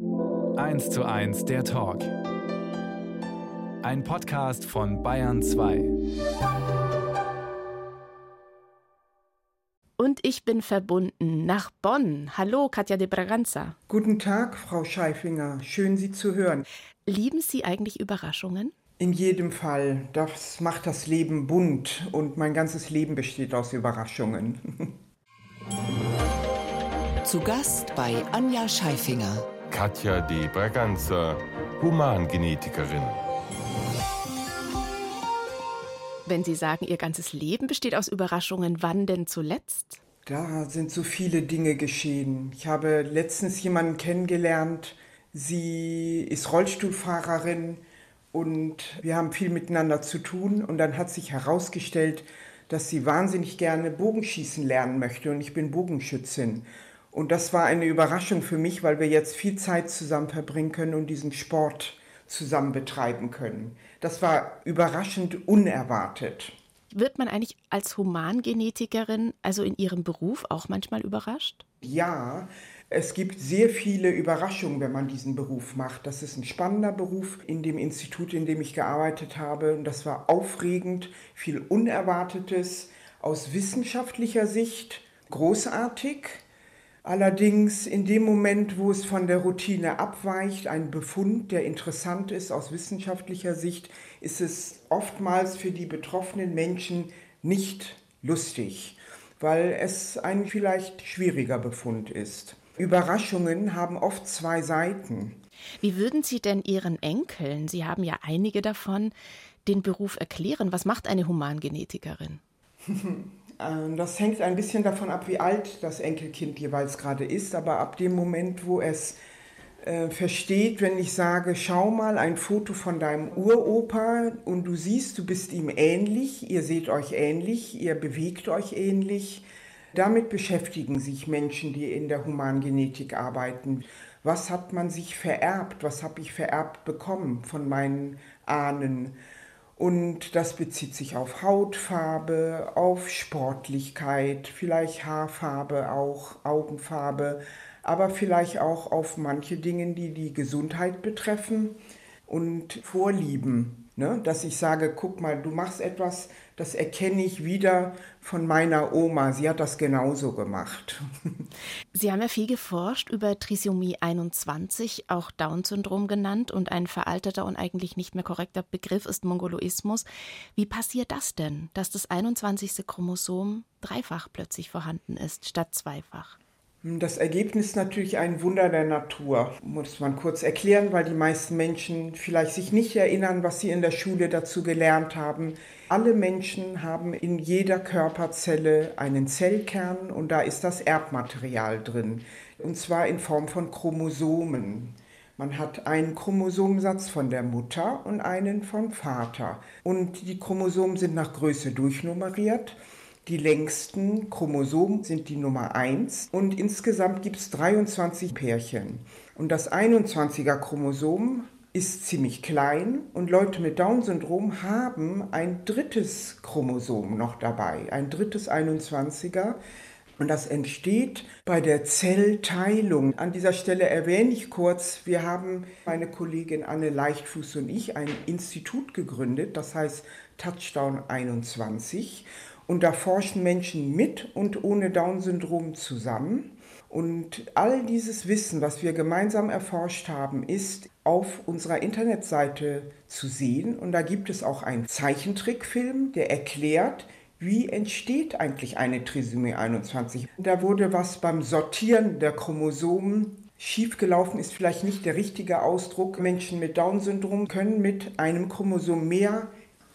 1 zu 1 der Talk. Ein Podcast von Bayern 2. Und ich bin verbunden nach Bonn. Hallo, Katja de Braganza. Guten Tag, Frau Scheifinger. Schön, Sie zu hören. Lieben Sie eigentlich Überraschungen? In jedem Fall. Das macht das Leben bunt und mein ganzes Leben besteht aus Überraschungen. Zu Gast bei Anja Scheifinger. Katja de Braganza, Humangenetikerin. Wenn Sie sagen, Ihr ganzes Leben besteht aus Überraschungen, wann denn zuletzt? Da sind so viele Dinge geschehen. Ich habe letztens jemanden kennengelernt. Sie ist Rollstuhlfahrerin und wir haben viel miteinander zu tun. Und dann hat sich herausgestellt, dass sie wahnsinnig gerne Bogenschießen lernen möchte und ich bin Bogenschützin. Und das war eine Überraschung für mich, weil wir jetzt viel Zeit zusammen verbringen können und diesen Sport zusammen betreiben können. Das war überraschend unerwartet. Wird man eigentlich als Humangenetikerin, also in ihrem Beruf, auch manchmal überrascht? Ja, es gibt sehr viele Überraschungen, wenn man diesen Beruf macht. Das ist ein spannender Beruf in dem Institut, in dem ich gearbeitet habe. Und das war aufregend, viel Unerwartetes aus wissenschaftlicher Sicht, großartig. Allerdings in dem Moment, wo es von der Routine abweicht, ein Befund, der interessant ist aus wissenschaftlicher Sicht, ist es oftmals für die betroffenen Menschen nicht lustig, weil es ein vielleicht schwieriger Befund ist. Überraschungen haben oft zwei Seiten. Wie würden Sie denn Ihren Enkeln, Sie haben ja einige davon, den Beruf erklären? Was macht eine Humangenetikerin? Ähm, das hängt ein bisschen davon ab, wie alt das Enkelkind jeweils gerade ist, aber ab dem Moment, wo es äh, versteht, wenn ich sage, schau mal ein Foto von deinem Uropa und du siehst, du bist ihm ähnlich, ihr seht euch ähnlich, ihr bewegt euch ähnlich. Damit beschäftigen sich Menschen, die in der Humangenetik arbeiten. Was hat man sich vererbt? Was habe ich vererbt bekommen von meinen Ahnen? Und das bezieht sich auf Hautfarbe, auf Sportlichkeit, vielleicht Haarfarbe auch, Augenfarbe, aber vielleicht auch auf manche Dinge, die die Gesundheit betreffen und Vorlieben. Ne? Dass ich sage, guck mal, du machst etwas, das erkenne ich wieder von meiner Oma. Sie hat das genauso gemacht. Sie haben ja viel geforscht über Trisomie 21, auch Down-Syndrom genannt, und ein veralteter und eigentlich nicht mehr korrekter Begriff ist Mongoloismus. Wie passiert das denn, dass das 21. Chromosom dreifach plötzlich vorhanden ist statt zweifach? Das Ergebnis ist natürlich ein Wunder der Natur, muss man kurz erklären, weil die meisten Menschen vielleicht sich nicht erinnern, was sie in der Schule dazu gelernt haben. Alle Menschen haben in jeder Körperzelle einen Zellkern und da ist das Erbmaterial drin, und zwar in Form von Chromosomen. Man hat einen Chromosomensatz von der Mutter und einen vom Vater. Und die Chromosomen sind nach Größe durchnummeriert. Die längsten Chromosomen sind die Nummer 1 und insgesamt gibt es 23 Pärchen. Und das 21er Chromosom ist ziemlich klein und Leute mit Down-Syndrom haben ein drittes Chromosom noch dabei, ein drittes 21er. Und das entsteht bei der Zellteilung. An dieser Stelle erwähne ich kurz, wir haben, meine Kollegin Anne Leichtfuß und ich, ein Institut gegründet, das heißt Touchdown 21. Und da forschen Menschen mit und ohne Down-Syndrom zusammen. Und all dieses Wissen, was wir gemeinsam erforscht haben, ist auf unserer Internetseite zu sehen. Und da gibt es auch einen Zeichentrickfilm, der erklärt, wie entsteht eigentlich eine Trisomie 21. Da wurde was beim Sortieren der Chromosomen schiefgelaufen, ist vielleicht nicht der richtige Ausdruck. Menschen mit Down-Syndrom können mit einem Chromosom mehr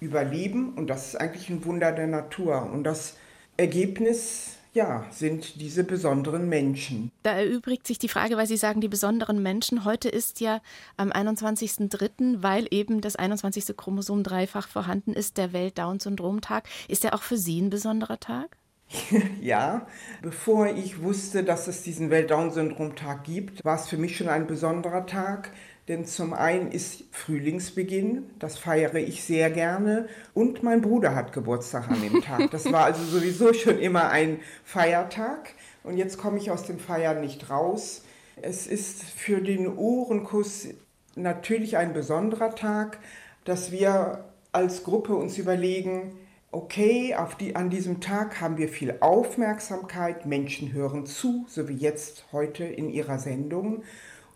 überleben und das ist eigentlich ein Wunder der Natur. Und das Ergebnis ja, sind diese besonderen Menschen. Da erübrigt sich die Frage, weil Sie sagen, die besonderen Menschen. Heute ist ja am 21.03., weil eben das 21. Chromosom dreifach vorhanden ist, der Welt-Down-Syndrom-Tag. Ist der auch für Sie ein besonderer Tag? ja, bevor ich wusste, dass es diesen Welt-Down-Syndrom-Tag gibt, war es für mich schon ein besonderer Tag. Denn zum einen ist Frühlingsbeginn, das feiere ich sehr gerne. Und mein Bruder hat Geburtstag an dem Tag. Das war also sowieso schon immer ein Feiertag. Und jetzt komme ich aus dem Feiern nicht raus. Es ist für den Ohrenkuss natürlich ein besonderer Tag, dass wir als Gruppe uns überlegen, okay, die, an diesem Tag haben wir viel Aufmerksamkeit, Menschen hören zu, so wie jetzt heute in ihrer Sendung.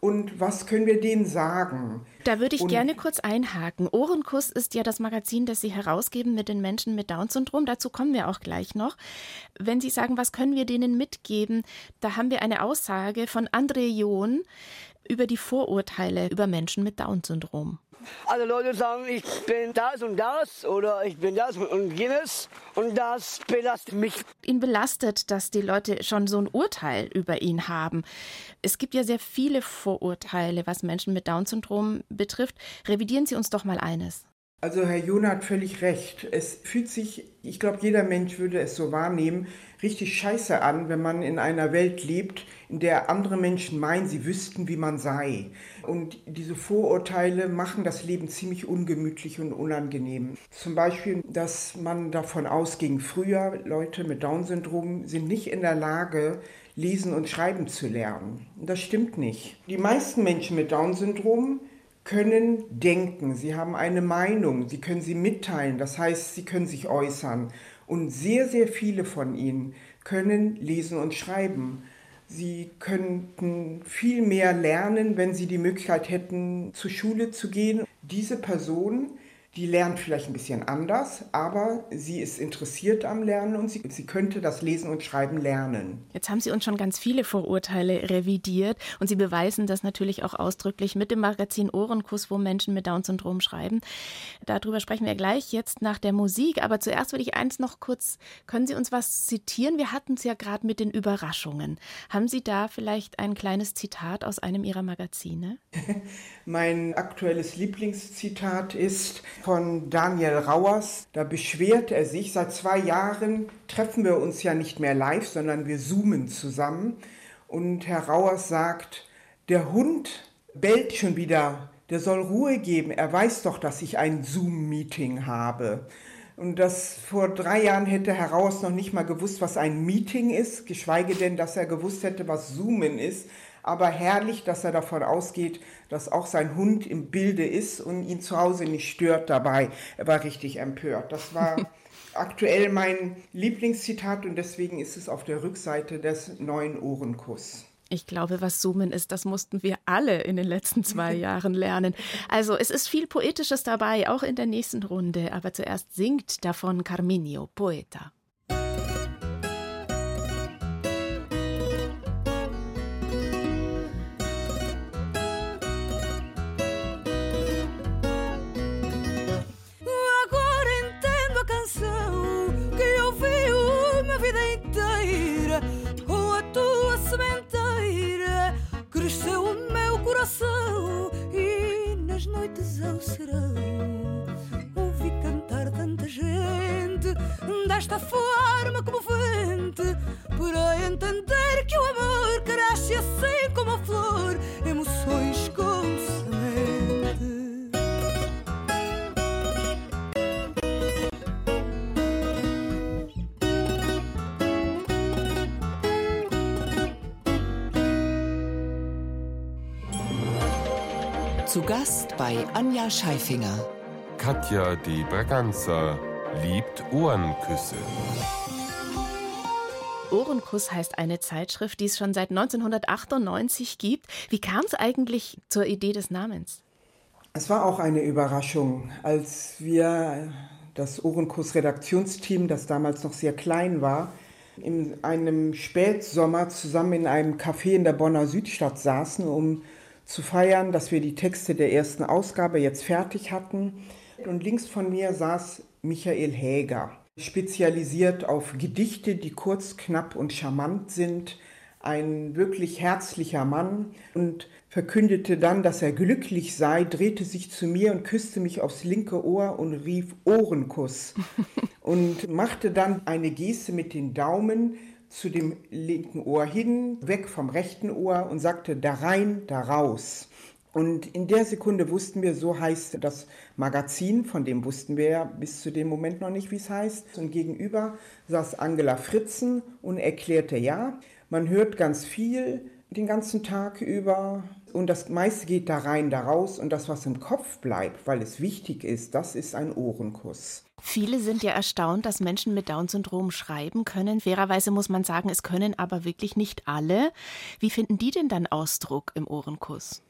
Und was können wir denen sagen? Da würde ich und gerne kurz einhaken. Ohrenkuss ist ja das Magazin, das Sie herausgeben mit den Menschen mit Down-Syndrom. Dazu kommen wir auch gleich noch. Wenn Sie sagen, was können wir denen mitgeben, da haben wir eine Aussage von André John über die Vorurteile über Menschen mit Down-Syndrom. Alle Leute sagen, ich bin das und das oder ich bin das und jenes und das belastet mich. Ihn belastet, dass die Leute schon so ein Urteil über ihn haben. Es gibt ja sehr viele Vorurteile, was Menschen mit Down-Syndrom betrifft. Revidieren Sie uns doch mal eines. Also Herr Jona hat völlig recht. Es fühlt sich, ich glaube, jeder Mensch würde es so wahrnehmen, richtig scheiße an, wenn man in einer Welt lebt, in der andere Menschen meinen, sie wüssten, wie man sei. Und diese Vorurteile machen das Leben ziemlich ungemütlich und unangenehm. Zum Beispiel, dass man davon ausging, früher Leute mit Down-Syndrom sind nicht in der Lage, lesen und schreiben zu lernen. Das stimmt nicht. Die meisten Menschen mit Down-Syndrom können denken, sie haben eine Meinung, sie können sie mitteilen, das heißt, sie können sich äußern. Und sehr, sehr viele von ihnen können lesen und schreiben. Sie könnten viel mehr lernen, wenn sie die Möglichkeit hätten, zur Schule zu gehen. Diese Personen die lernt vielleicht ein bisschen anders, aber sie ist interessiert am Lernen und sie, sie könnte das Lesen und Schreiben lernen. Jetzt haben Sie uns schon ganz viele Vorurteile revidiert und Sie beweisen das natürlich auch ausdrücklich mit dem Magazin Ohrenkuss, wo Menschen mit Down-Syndrom schreiben. Darüber sprechen wir gleich jetzt nach der Musik. Aber zuerst würde ich eins noch kurz, können Sie uns was zitieren? Wir hatten es ja gerade mit den Überraschungen. Haben Sie da vielleicht ein kleines Zitat aus einem Ihrer Magazine? mein aktuelles Lieblingszitat ist, von Daniel Rauers. Da beschwert er sich, seit zwei Jahren treffen wir uns ja nicht mehr live, sondern wir zoomen zusammen. Und Herr Rauers sagt, der Hund bellt schon wieder, der soll Ruhe geben, er weiß doch, dass ich ein Zoom-Meeting habe. Und das vor drei Jahren hätte Herr Rauers noch nicht mal gewusst, was ein Meeting ist, geschweige denn, dass er gewusst hätte, was Zoomen ist aber herrlich, dass er davon ausgeht, dass auch sein Hund im Bilde ist und ihn zu Hause nicht stört dabei. Er war richtig empört. Das war aktuell mein Lieblingszitat und deswegen ist es auf der Rückseite des neuen Ohrenkuss. Ich glaube, was Zoomen ist, das mussten wir alle in den letzten zwei Jahren lernen. Also es ist viel Poetisches dabei, auch in der nächsten Runde. Aber zuerst singt davon Carminio, Poeta. coração e nas noites ao serão ouvi cantar tanta gente desta forma comovente para entender que o amor cresce assim como a flor emoções como Zu Gast bei Anja Scheifinger. Katja die Braganza liebt Ohrenküsse. Ohrenkuss heißt eine Zeitschrift, die es schon seit 1998 gibt. Wie kam es eigentlich zur Idee des Namens? Es war auch eine Überraschung, als wir das Ohrenkuss-Redaktionsteam, das damals noch sehr klein war, in einem Spätsommer zusammen in einem Café in der Bonner Südstadt saßen, um zu feiern, dass wir die Texte der ersten Ausgabe jetzt fertig hatten. Und links von mir saß Michael Häger, spezialisiert auf Gedichte, die kurz, knapp und charmant sind. Ein wirklich herzlicher Mann und verkündete dann, dass er glücklich sei, drehte sich zu mir und küsste mich aufs linke Ohr und rief Ohrenkuss und machte dann eine Geste mit den Daumen zu dem linken Ohr hin, weg vom rechten Ohr und sagte da rein, da raus. Und in der Sekunde wussten wir, so heißt das Magazin, von dem wussten wir ja bis zu dem Moment noch nicht, wie es heißt. Und gegenüber saß Angela Fritzen und erklärte, ja, man hört ganz viel, den ganzen Tag über. Und das meiste geht da rein, da raus. Und das, was im Kopf bleibt, weil es wichtig ist, das ist ein Ohrenkuss. Viele sind ja erstaunt, dass Menschen mit Down-Syndrom schreiben können. Fairerweise muss man sagen, es können aber wirklich nicht alle. Wie finden die denn dann Ausdruck im Ohrenkuss?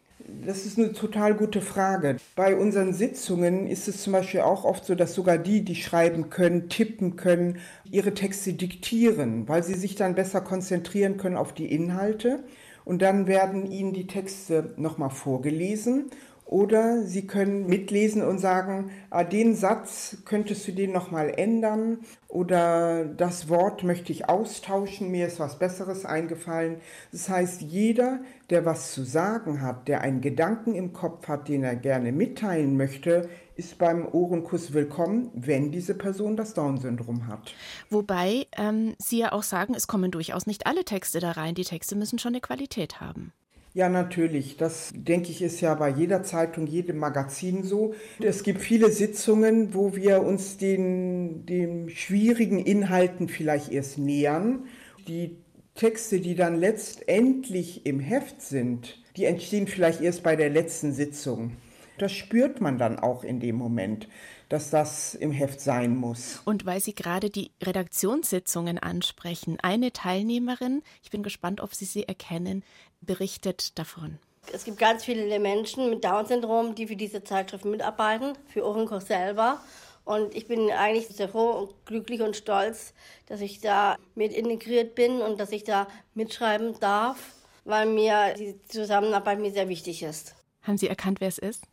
Das ist eine total gute Frage. Bei unseren Sitzungen ist es zum Beispiel auch oft so, dass sogar die, die schreiben können, tippen können, ihre Texte diktieren, weil sie sich dann besser konzentrieren können auf die Inhalte. Und dann werden ihnen die Texte nochmal vorgelesen oder Sie können mitlesen und sagen, ah, den Satz könntest du den nochmal ändern oder das Wort möchte ich austauschen, mir ist was Besseres eingefallen. Das heißt, jeder, der was zu sagen hat, der einen Gedanken im Kopf hat, den er gerne mitteilen möchte, ist beim Ohrenkuss willkommen, wenn diese Person das Down-Syndrom hat. Wobei ähm, Sie ja auch sagen, es kommen durchaus nicht alle Texte da rein. Die Texte müssen schon eine Qualität haben. Ja, natürlich. Das denke ich ist ja bei jeder Zeitung, jedem Magazin so. Es gibt viele Sitzungen, wo wir uns den, den schwierigen Inhalten vielleicht erst nähern. Die Texte, die dann letztendlich im Heft sind, die entstehen vielleicht erst bei der letzten Sitzung. Das spürt man dann auch in dem Moment dass das im Heft sein muss. Und weil Sie gerade die Redaktionssitzungen ansprechen, eine Teilnehmerin, ich bin gespannt, ob Sie sie erkennen, berichtet davon. Es gibt ganz viele Menschen mit Down-Syndrom, die für diese Zeitschrift mitarbeiten, für Ohrenkoch selber. Und ich bin eigentlich sehr froh und glücklich und stolz, dass ich da mit integriert bin und dass ich da mitschreiben darf, weil mir die Zusammenarbeit mir sehr wichtig ist. Haben Sie erkannt, wer es ist?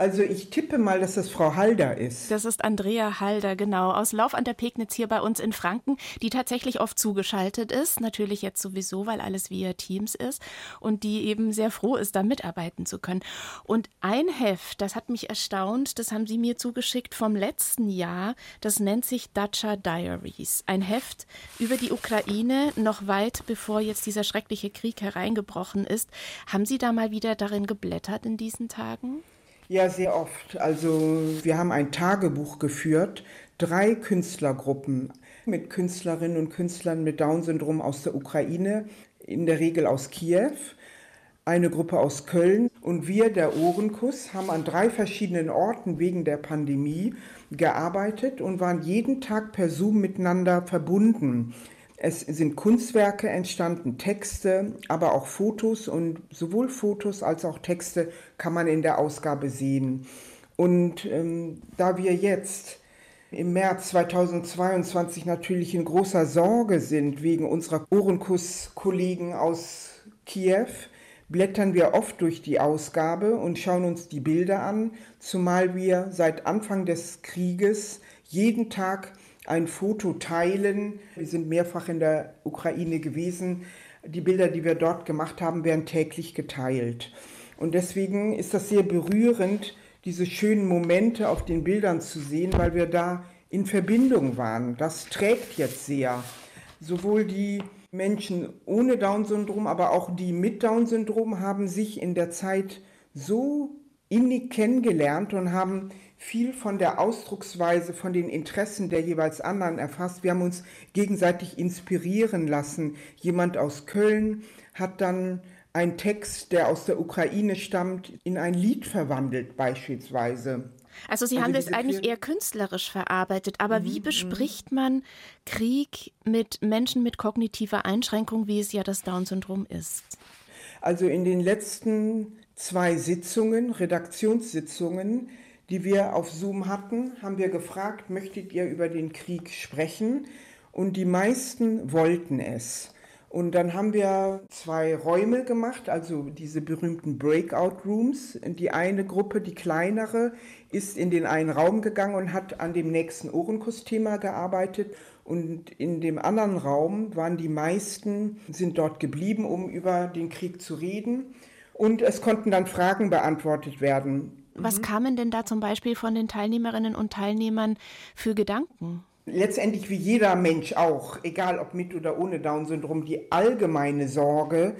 Also ich tippe mal, dass das Frau Halder ist. Das ist Andrea Halder, genau, aus Lauf an der Pegnitz hier bei uns in Franken, die tatsächlich oft zugeschaltet ist, natürlich jetzt sowieso, weil alles via Teams ist und die eben sehr froh ist, da mitarbeiten zu können. Und ein Heft, das hat mich erstaunt, das haben sie mir zugeschickt vom letzten Jahr, das nennt sich Dacia Diaries. Ein Heft über die Ukraine, noch weit bevor jetzt dieser schreckliche Krieg hereingebrochen ist. Haben Sie da mal wieder darin geblättert in diesen Tagen? Ja, sehr oft. Also wir haben ein Tagebuch geführt, drei Künstlergruppen mit Künstlerinnen und Künstlern mit Down-Syndrom aus der Ukraine, in der Regel aus Kiew, eine Gruppe aus Köln und wir, der Ohrenkuss, haben an drei verschiedenen Orten wegen der Pandemie gearbeitet und waren jeden Tag per Zoom miteinander verbunden. Es sind Kunstwerke entstanden, Texte, aber auch Fotos und sowohl Fotos als auch Texte kann man in der Ausgabe sehen. Und ähm, da wir jetzt im März 2022 natürlich in großer Sorge sind wegen unserer Ohrenkuss-Kollegen aus Kiew, blättern wir oft durch die Ausgabe und schauen uns die Bilder an, zumal wir seit Anfang des Krieges jeden Tag ein Foto teilen. Wir sind mehrfach in der Ukraine gewesen. Die Bilder, die wir dort gemacht haben, werden täglich geteilt. Und deswegen ist das sehr berührend, diese schönen Momente auf den Bildern zu sehen, weil wir da in Verbindung waren. Das trägt jetzt sehr. Sowohl die Menschen ohne Down-Syndrom, aber auch die mit Down-Syndrom haben sich in der Zeit so innig kennengelernt und haben viel von der Ausdrucksweise, von den Interessen der jeweils anderen erfasst. Wir haben uns gegenseitig inspirieren lassen. Jemand aus Köln hat dann einen Text, der aus der Ukraine stammt, in ein Lied verwandelt beispielsweise. Also Sie also haben das eigentlich eher künstlerisch verarbeitet, aber mhm, wie mhm. bespricht man Krieg mit Menschen mit kognitiver Einschränkung, wie es ja das Down-Syndrom ist? Also in den letzten zwei Sitzungen, Redaktionssitzungen, die wir auf Zoom hatten, haben wir gefragt, möchtet ihr über den Krieg sprechen? Und die meisten wollten es. Und dann haben wir zwei Räume gemacht, also diese berühmten Breakout Rooms. Die eine Gruppe, die kleinere, ist in den einen Raum gegangen und hat an dem nächsten Ohrenkuss-Thema gearbeitet. Und in dem anderen Raum waren die meisten, sind dort geblieben, um über den Krieg zu reden. Und es konnten dann Fragen beantwortet werden. Was mhm. kamen denn da zum Beispiel von den Teilnehmerinnen und Teilnehmern für Gedanken? Letztendlich wie jeder Mensch auch, egal ob mit oder ohne Down-Syndrom, die allgemeine Sorge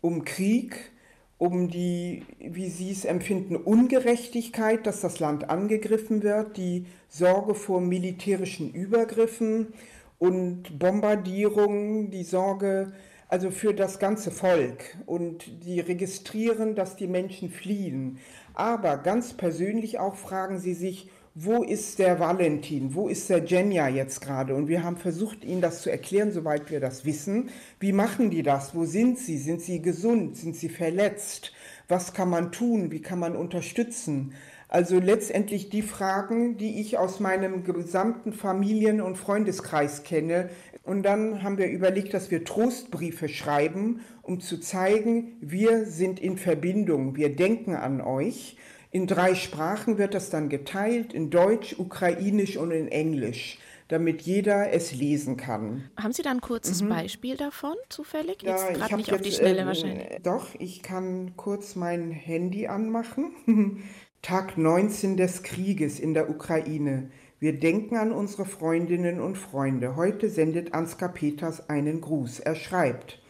um Krieg, um die, wie Sie es empfinden, Ungerechtigkeit, dass das Land angegriffen wird, die Sorge vor militärischen Übergriffen und Bombardierungen, die Sorge also für das ganze Volk und die registrieren, dass die Menschen fliehen. Aber ganz persönlich auch fragen sie sich, wo ist der Valentin, wo ist der Jenja jetzt gerade? Und wir haben versucht, ihnen das zu erklären, soweit wir das wissen. Wie machen die das? Wo sind sie? Sind sie gesund? Sind sie verletzt? Was kann man tun? Wie kann man unterstützen? Also letztendlich die Fragen, die ich aus meinem gesamten Familien- und Freundeskreis kenne. Und dann haben wir überlegt, dass wir Trostbriefe schreiben, um zu zeigen, wir sind in Verbindung, wir denken an euch. In drei Sprachen wird das dann geteilt, in Deutsch, Ukrainisch und in Englisch, damit jeder es lesen kann. Haben Sie da ein kurzes Mhm. Beispiel davon, zufällig? Ja, Jetzt ich gerade nicht auf die jetzt, Schnelle äh, wahrscheinlich. Doch, ich kann kurz mein Handy anmachen. Tag 19 des Krieges in der Ukraine. Wir denken an unsere Freundinnen und Freunde. Heute sendet Ansgar Peters einen Gruß. Er schreibt,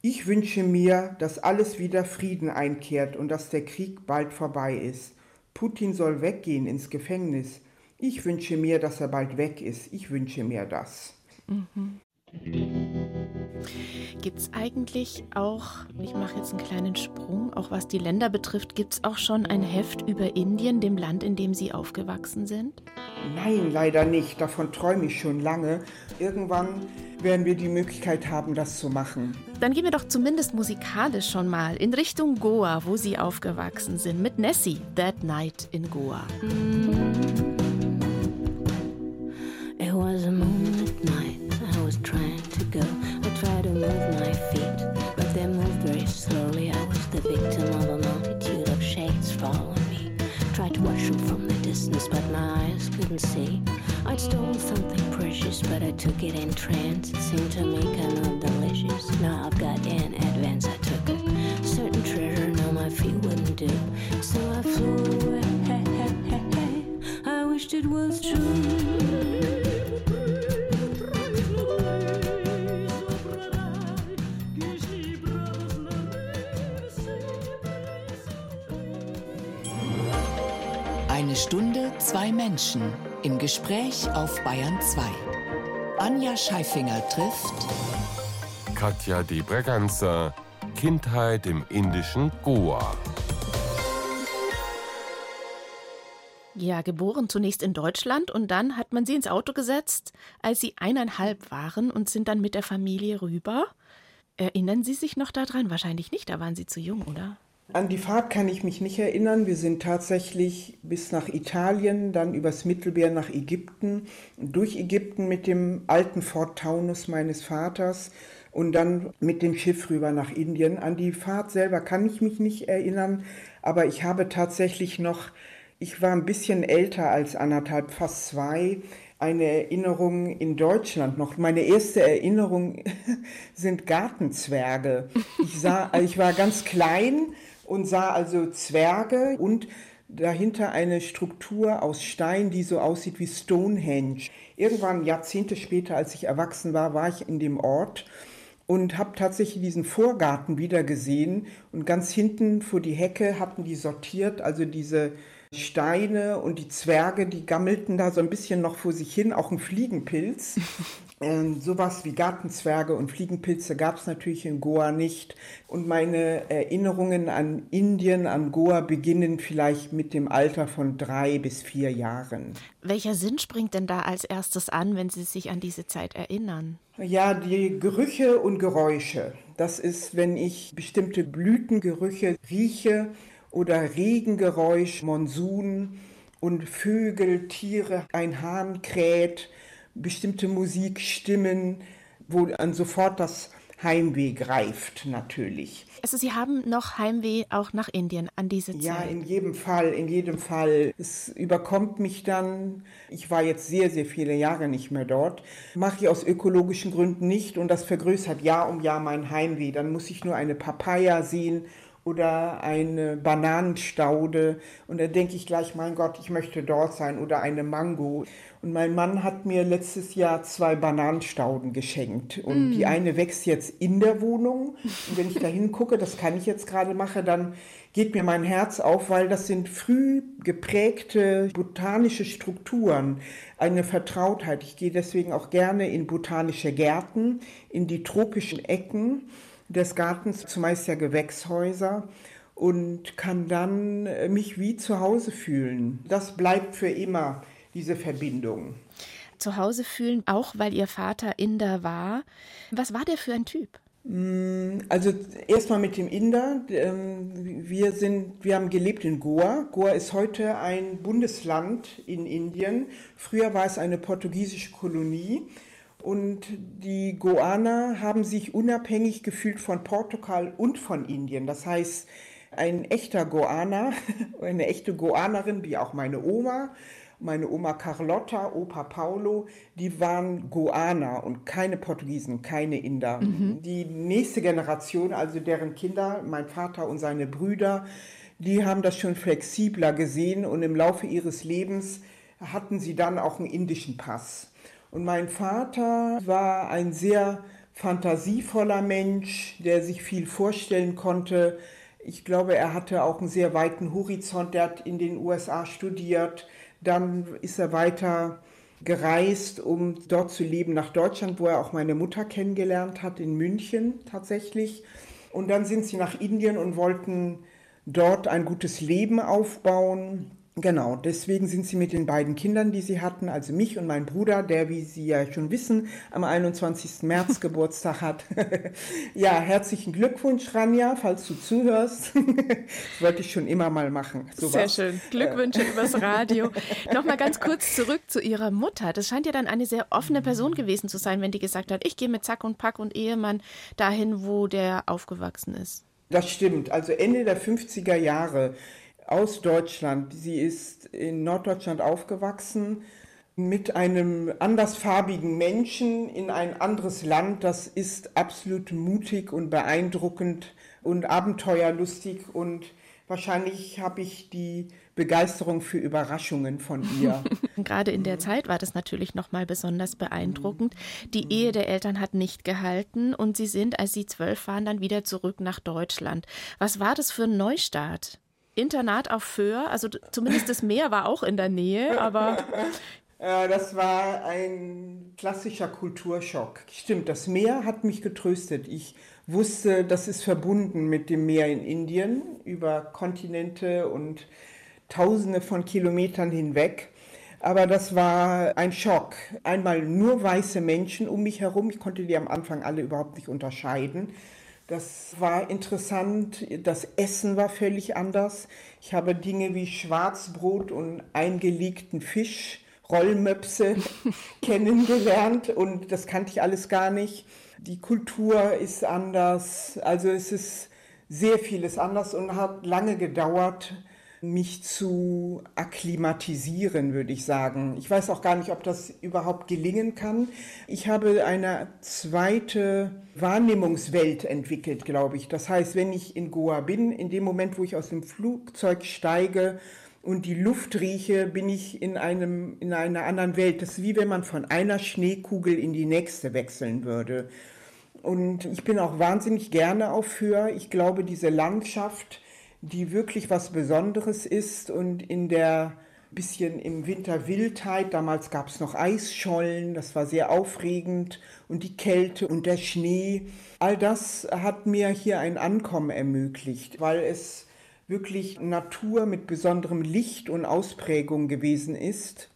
ich wünsche mir, dass alles wieder Frieden einkehrt und dass der Krieg bald vorbei ist. Putin soll weggehen ins Gefängnis. Ich wünsche mir, dass er bald weg ist. Ich wünsche mir das. Gibt es eigentlich auch, ich mache jetzt einen kleinen Sprung, auch was die Länder betrifft, gibt es auch schon ein Heft über Indien, dem Land, in dem Sie aufgewachsen sind? Nein, leider nicht. Davon träume ich schon lange. Irgendwann werden wir die Möglichkeit haben, das zu machen. Dann gehen wir doch zumindest musikalisch schon mal in Richtung Goa, wo Sie aufgewachsen sind, mit Nessie, That Night in Goa. It was a moonlit night. I was trying to go. Tried to move my feet, but they moved very slowly. I was the victim of a multitude of shades following me. Tried to watch them from the distance, but my eyes couldn't see. I'd stolen something precious, but I took it in trance. It seemed to me kind of delicious. Now I've got an advance. I took a certain treasure, now my feet wouldn't do. So I flew away. I wished it was true. Eine Stunde, zwei Menschen im Gespräch auf Bayern 2. Anja Scheifinger trifft Katja de Breganzer, Kindheit im indischen Goa. Ja, geboren zunächst in Deutschland und dann hat man sie ins Auto gesetzt, als sie eineinhalb waren und sind dann mit der Familie rüber. Erinnern Sie sich noch daran? Wahrscheinlich nicht, da waren Sie zu jung, oder? An die Fahrt kann ich mich nicht erinnern. Wir sind tatsächlich bis nach Italien, dann übers Mittelmeer nach Ägypten, durch Ägypten mit dem alten Ford Taunus meines Vaters und dann mit dem Schiff rüber nach Indien. An die Fahrt selber kann ich mich nicht erinnern, aber ich habe tatsächlich noch, ich war ein bisschen älter als anderthalb, fast zwei, eine Erinnerung in Deutschland noch. Meine erste Erinnerung sind Gartenzwerge. Ich sah, ich war ganz klein und sah also Zwerge und dahinter eine Struktur aus Stein, die so aussieht wie Stonehenge. Irgendwann Jahrzehnte später, als ich erwachsen war, war ich in dem Ort und habe tatsächlich diesen Vorgarten wieder gesehen und ganz hinten vor die Hecke hatten die sortiert, also diese Steine und die Zwerge, die gammelten da so ein bisschen noch vor sich hin, auch ein Fliegenpilz. Ähm, sowas wie Gartenzwerge und Fliegenpilze gab es natürlich in Goa nicht. Und meine Erinnerungen an Indien, an Goa beginnen vielleicht mit dem Alter von drei bis vier Jahren. Welcher Sinn springt denn da als erstes an, wenn Sie sich an diese Zeit erinnern? Ja, die Gerüche und Geräusche. Das ist, wenn ich bestimmte Blütengerüche rieche oder Regengeräusch, Monsun und Vögel, Tiere, ein Hahn kräht, bestimmte Musikstimmen, wo dann sofort das Heimweh greift natürlich. Also Sie haben noch Heimweh auch nach Indien an diese Zeit. Ja, in jedem Fall, in jedem Fall. Es überkommt mich dann. Ich war jetzt sehr, sehr viele Jahre nicht mehr dort. Mache ich aus ökologischen Gründen nicht und das vergrößert Jahr um Jahr mein Heimweh. Dann muss ich nur eine Papaya sehen oder eine Bananenstaude und da denke ich gleich, mein Gott, ich möchte dort sein oder eine Mango. Und mein Mann hat mir letztes Jahr zwei Bananenstauden geschenkt und Mm. die eine wächst jetzt in der Wohnung und wenn ich da hingucke, das kann ich jetzt gerade machen, dann geht mir mein Herz auf, weil das sind früh geprägte botanische Strukturen, eine Vertrautheit. Ich gehe deswegen auch gerne in botanische Gärten, in die tropischen Ecken des Gartens, zumeist ja Gewächshäuser und kann dann äh, mich wie zu Hause fühlen. Das bleibt für immer, diese Verbindung. Zu Hause fühlen, auch weil Ihr Vater Inder war. Was war der für ein Typ? Mm, also erstmal mit dem Inder. Ähm, wir, sind, wir haben gelebt in Goa. Goa ist heute ein Bundesland in Indien. Früher war es eine portugiesische Kolonie. Und die Goaner haben sich unabhängig gefühlt von Portugal und von Indien. Das heißt, ein echter Goaner, eine echte Goanerin, wie auch meine Oma, meine Oma Carlotta, Opa Paulo, die waren Goaner und keine Portugiesen, keine Inder. Mhm. Die nächste Generation, also deren Kinder, mein Vater und seine Brüder, die haben das schon flexibler gesehen und im Laufe ihres Lebens hatten sie dann auch einen indischen Pass. Und mein Vater war ein sehr fantasievoller Mensch, der sich viel vorstellen konnte, ich glaube, er hatte auch einen sehr weiten Horizont. Er hat in den USA studiert. Dann ist er weiter gereist, um dort zu leben nach Deutschland, wo er auch meine Mutter kennengelernt hat, in München tatsächlich. Und dann sind sie nach Indien und wollten dort ein gutes Leben aufbauen. Genau, deswegen sind sie mit den beiden Kindern, die sie hatten, also mich und mein Bruder, der, wie Sie ja schon wissen, am 21. März Geburtstag hat. ja, herzlichen Glückwunsch, Ranja, falls du zuhörst. das wollte ich schon immer mal machen. Sowas. Sehr schön. Glückwünsche übers Radio. Nochmal ganz kurz zurück zu Ihrer Mutter. Das scheint ja dann eine sehr offene Person gewesen zu sein, wenn die gesagt hat, ich gehe mit Zack und Pack und Ehemann dahin, wo der aufgewachsen ist. Das stimmt. Also Ende der 50er Jahre aus Deutschland. Sie ist in Norddeutschland aufgewachsen mit einem andersfarbigen Menschen in ein anderes Land. Das ist absolut mutig und beeindruckend und abenteuerlustig und wahrscheinlich habe ich die Begeisterung für Überraschungen von ihr. Gerade in der Zeit war das natürlich noch mal besonders beeindruckend. Die Ehe der Eltern hat nicht gehalten und sie sind, als sie zwölf waren, dann wieder zurück nach Deutschland. Was war das für ein Neustart? Internat auf Föhr, also zumindest das Meer war auch in der Nähe, aber. Das war ein klassischer Kulturschock. Stimmt, das Meer hat mich getröstet. Ich wusste, das ist verbunden mit dem Meer in Indien über Kontinente und Tausende von Kilometern hinweg. Aber das war ein Schock. Einmal nur weiße Menschen um mich herum. Ich konnte die am Anfang alle überhaupt nicht unterscheiden. Das war interessant. Das Essen war völlig anders. Ich habe Dinge wie Schwarzbrot und eingelegten Fisch, Rollmöpse kennengelernt und das kannte ich alles gar nicht. Die Kultur ist anders. Also es ist sehr vieles anders und hat lange gedauert, mich zu akklimatisieren, würde ich sagen. Ich weiß auch gar nicht, ob das überhaupt gelingen kann. Ich habe eine zweite Wahrnehmungswelt entwickelt, glaube ich. Das heißt, wenn ich in Goa bin, in dem Moment, wo ich aus dem Flugzeug steige und die Luft rieche, bin ich in, einem, in einer anderen Welt. Das ist wie wenn man von einer Schneekugel in die nächste wechseln würde. Und ich bin auch wahnsinnig gerne auf Föhr. Ich glaube, diese Landschaft, die wirklich was Besonderes ist und in der bisschen im Winter Wildheit, damals gab es noch Eisschollen, das war sehr aufregend und die Kälte und der Schnee, all das hat mir hier ein Ankommen ermöglicht, weil es wirklich Natur mit besonderem Licht und Ausprägung gewesen ist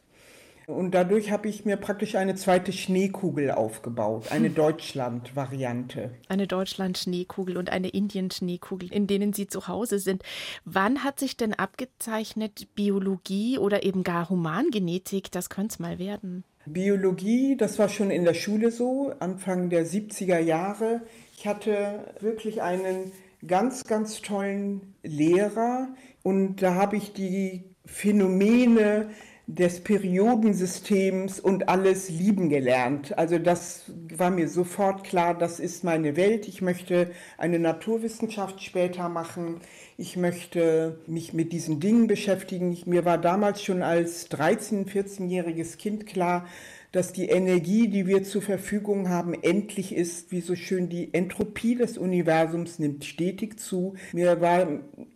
und dadurch habe ich mir praktisch eine zweite Schneekugel aufgebaut, eine hm. Deutschland-Variante. Eine Deutschland-Schneekugel und eine Indien-Schneekugel, in denen Sie zu Hause sind. Wann hat sich denn abgezeichnet Biologie oder eben gar Humangenetik? Das könnte es mal werden. Biologie, das war schon in der Schule so, Anfang der 70er Jahre. Ich hatte wirklich einen ganz, ganz tollen Lehrer und da habe ich die Phänomene des Periodensystems und alles lieben gelernt. Also das war mir sofort klar, das ist meine Welt. Ich möchte eine Naturwissenschaft später machen. Ich möchte mich mit diesen Dingen beschäftigen. Mir war damals schon als 13-, 14-jähriges Kind klar, dass die Energie, die wir zur Verfügung haben, endlich ist, wie so schön die Entropie des Universums nimmt stetig zu. Mir war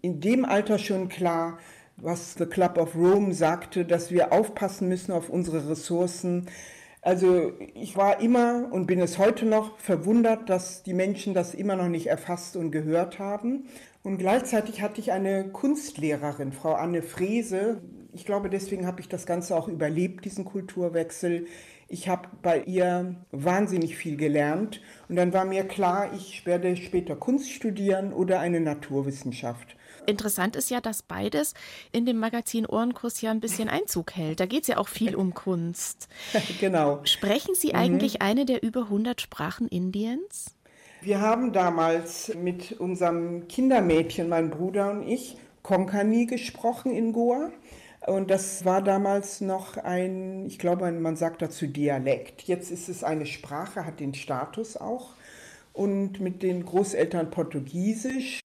in dem Alter schon klar, was The Club of Rome sagte, dass wir aufpassen müssen auf unsere Ressourcen. Also ich war immer und bin es heute noch verwundert, dass die Menschen das immer noch nicht erfasst und gehört haben. Und gleichzeitig hatte ich eine Kunstlehrerin, Frau Anne Frese. Ich glaube, deswegen habe ich das Ganze auch überlebt, diesen Kulturwechsel. Ich habe bei ihr wahnsinnig viel gelernt und dann war mir klar, ich werde später Kunst studieren oder eine Naturwissenschaft. Interessant ist ja, dass beides in dem Magazin Ohrenkurs ja ein bisschen Einzug hält. Da geht es ja auch viel um Kunst. genau. Sprechen Sie eigentlich mhm. eine der über 100 Sprachen Indiens? Wir haben damals mit unserem Kindermädchen, mein Bruder und ich, Konkani gesprochen in Goa. Und das war damals noch ein, ich glaube, man sagt dazu Dialekt. Jetzt ist es eine Sprache, hat den Status auch. Und mit den Großeltern Portugiesisch.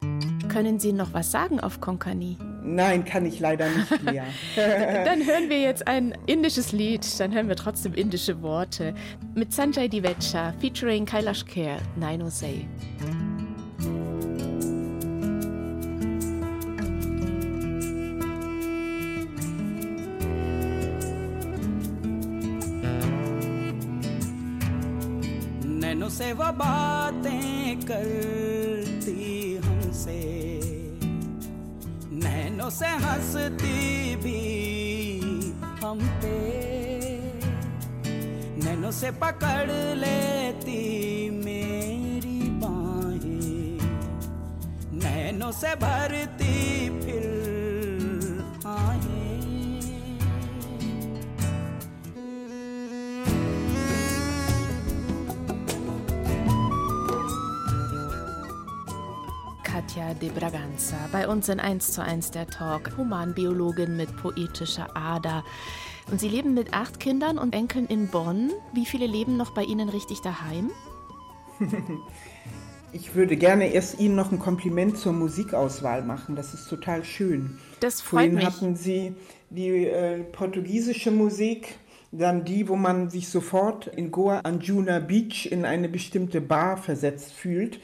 Können Sie noch was sagen auf Konkani? Nein, kann ich leider nicht mehr. dann hören wir jetzt ein indisches Lied, dann hören wir trotzdem indische Worte. Mit Sanjay Divecha featuring Kailash Kher, Naino Say. से वो बातें करती हमसे। नैनों से हंसती भी हम पे। नैनों से पकड़ लेती मेरी बाहें। नैनों से भरती De Braganza. Bei uns in 1 zu 1 der Talk. Humanbiologin mit poetischer Ader. Und Sie leben mit acht Kindern und Enkeln in Bonn. Wie viele leben noch bei Ihnen richtig daheim? Ich würde gerne erst Ihnen noch ein Kompliment zur Musikauswahl machen. Das ist total schön. Das freut Vorhin mich. hatten Sie die äh, portugiesische Musik, dann die, wo man sich sofort in Goa Anjuna Beach in eine bestimmte Bar versetzt fühlt.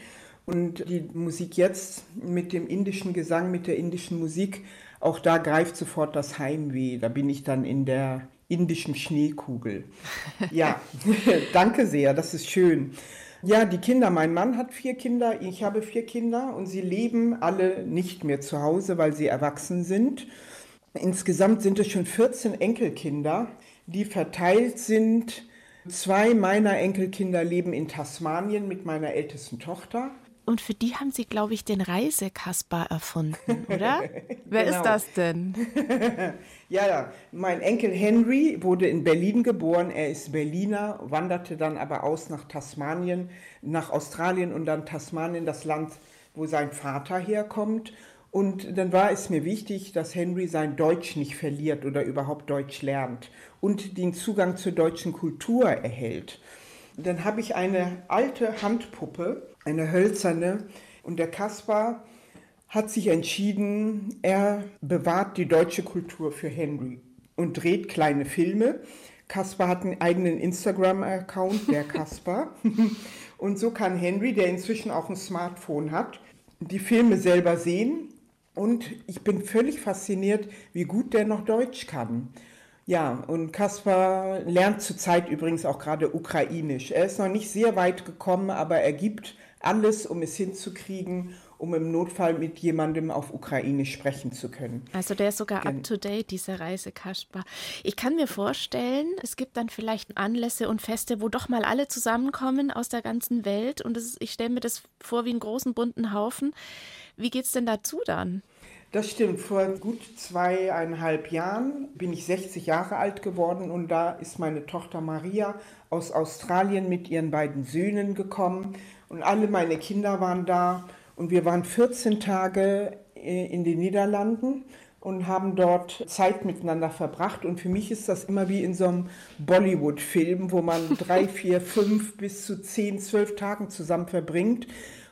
Und die Musik jetzt mit dem indischen Gesang, mit der indischen Musik, auch da greift sofort das Heimweh. Da bin ich dann in der indischen Schneekugel. Ja, danke sehr, das ist schön. Ja, die Kinder, mein Mann hat vier Kinder, ich habe vier Kinder und sie leben alle nicht mehr zu Hause, weil sie erwachsen sind. Insgesamt sind es schon 14 Enkelkinder, die verteilt sind. Zwei meiner Enkelkinder leben in Tasmanien mit meiner ältesten Tochter. Und für die haben Sie, glaube ich, den Reisekasper erfunden, oder? Wer genau. ist das denn? ja, ja, mein Enkel Henry wurde in Berlin geboren. Er ist Berliner, wanderte dann aber aus nach Tasmanien, nach Australien und dann Tasmanien, das Land, wo sein Vater herkommt. Und dann war es mir wichtig, dass Henry sein Deutsch nicht verliert oder überhaupt Deutsch lernt und den Zugang zur deutschen Kultur erhält. Dann habe ich eine alte Handpuppe, eine hölzerne. Und der Kaspar hat sich entschieden, er bewahrt die deutsche Kultur für Henry und dreht kleine Filme. Kaspar hat einen eigenen Instagram-Account, der Kaspar. und so kann Henry, der inzwischen auch ein Smartphone hat, die Filme selber sehen. Und ich bin völlig fasziniert, wie gut der noch Deutsch kann. Ja, und Kaspar lernt zurzeit übrigens auch gerade Ukrainisch. Er ist noch nicht sehr weit gekommen, aber er gibt alles, um es hinzukriegen, um im Notfall mit jemandem auf Ukrainisch sprechen zu können. Also der ist sogar up to date, dieser Reise Kaspar. Ich kann mir vorstellen, es gibt dann vielleicht Anlässe und Feste, wo doch mal alle zusammenkommen aus der ganzen Welt und ist, ich stelle mir das vor wie einen großen bunten Haufen. Wie geht es denn dazu dann? Das stimmt. Vor gut zweieinhalb Jahren bin ich 60 Jahre alt geworden und da ist meine Tochter Maria aus Australien mit ihren beiden Söhnen gekommen und alle meine Kinder waren da und wir waren 14 Tage äh, in den Niederlanden und haben dort Zeit miteinander verbracht. Und für mich ist das immer wie in so einem Bollywood-Film, wo man drei, vier, fünf bis zu zehn, zwölf Tagen zusammen verbringt.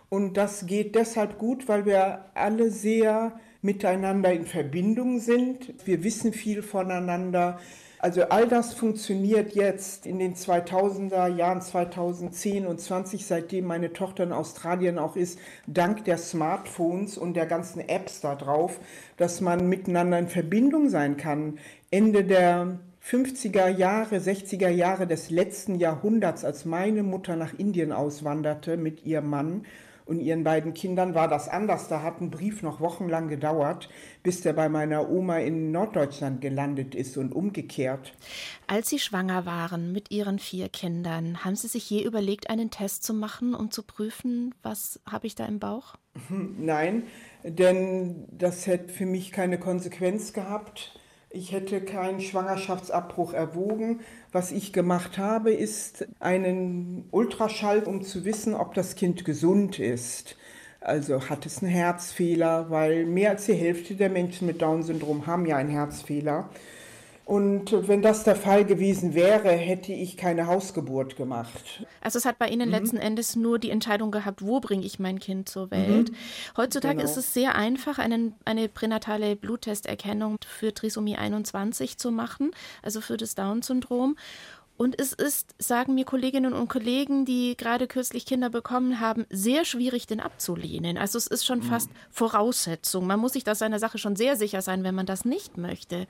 Und das geht deshalb gut, weil wir alle sehr miteinander in Verbindung sind. Wir wissen viel voneinander. Also all das funktioniert jetzt in den 2000er Jahren 2010 und 20, seitdem meine Tochter in Australien auch ist, dank der Smartphones und der ganzen Apps da drauf, dass man miteinander in Verbindung sein kann. Ende der 50er Jahre, 60er Jahre des letzten Jahrhunderts, als meine Mutter nach Indien auswanderte mit ihrem Mann, und ihren beiden Kindern war das anders. Da hat ein Brief noch wochenlang gedauert, bis der bei meiner Oma in Norddeutschland gelandet ist und umgekehrt. Als Sie schwanger waren mit Ihren vier Kindern, haben Sie sich je überlegt, einen Test zu machen, um zu prüfen, was habe ich da im Bauch? Nein, denn das hätte für mich keine Konsequenz gehabt. Ich hätte keinen Schwangerschaftsabbruch erwogen. Was ich gemacht habe, ist einen Ultraschall, um zu wissen, ob das Kind gesund ist. Also hat es einen Herzfehler, weil mehr als die Hälfte der Menschen mit Down-Syndrom haben ja einen Herzfehler. Und wenn das der Fall gewesen wäre, hätte ich keine Hausgeburt gemacht. Also es hat bei Ihnen mhm. letzten Endes nur die Entscheidung gehabt, wo bringe ich mein Kind zur Welt. Mhm. Heutzutage genau. ist es sehr einfach, einen, eine pränatale Bluttesterkennung für Trisomie 21 zu machen, also für das Down-Syndrom. Und es ist, sagen mir Kolleginnen und Kollegen, die gerade kürzlich Kinder bekommen haben, sehr schwierig, den abzulehnen. Also es ist schon mhm. fast Voraussetzung. Man muss sich da seiner Sache schon sehr sicher sein, wenn man das nicht möchte.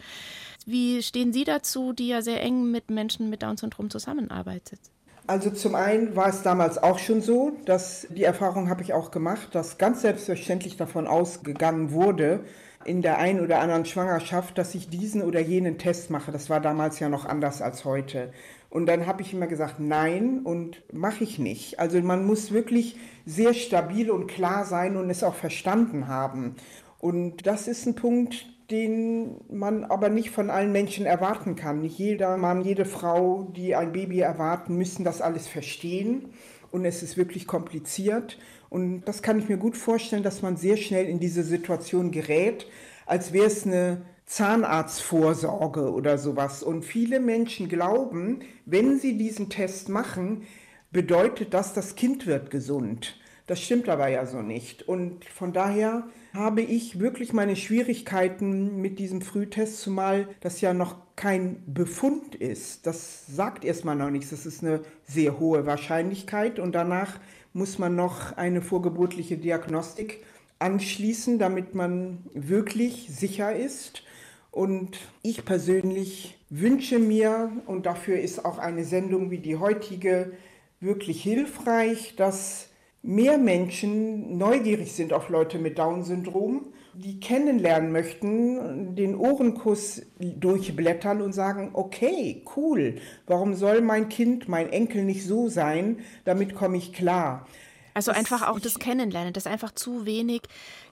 Wie stehen Sie dazu, die ja sehr eng mit Menschen mit Down-Syndrom zusammenarbeitet? Also zum einen war es damals auch schon so, dass die Erfahrung habe ich auch gemacht, dass ganz selbstverständlich davon ausgegangen wurde, in der einen oder anderen Schwangerschaft, dass ich diesen oder jenen Test mache. Das war damals ja noch anders als heute. Und dann habe ich immer gesagt, nein und mache ich nicht. Also man muss wirklich sehr stabil und klar sein und es auch verstanden haben. Und das ist ein Punkt, den man aber nicht von allen Menschen erwarten kann. Nicht jeder Mann, jede Frau, die ein Baby erwarten, müssen das alles verstehen. Und es ist wirklich kompliziert. Und das kann ich mir gut vorstellen, dass man sehr schnell in diese Situation gerät, als wäre es eine Zahnarztvorsorge oder sowas. Und viele Menschen glauben, wenn sie diesen Test machen, bedeutet das, das Kind wird gesund. Das stimmt aber ja so nicht. Und von daher habe ich wirklich meine Schwierigkeiten mit diesem Frühtest, zumal das ja noch kein Befund ist. Das sagt erstmal noch nichts. Das ist eine sehr hohe Wahrscheinlichkeit und danach muss man noch eine vorgeburtliche Diagnostik anschließen, damit man wirklich sicher ist. Und ich persönlich wünsche mir, und dafür ist auch eine Sendung wie die heutige wirklich hilfreich, dass mehr Menschen neugierig sind auf Leute mit Down-Syndrom, die kennenlernen möchten, den Ohrenkuss durchblättern und sagen, okay, cool, warum soll mein Kind, mein Enkel nicht so sein, damit komme ich klar. Also einfach auch das Kennenlernen, dass einfach zu wenig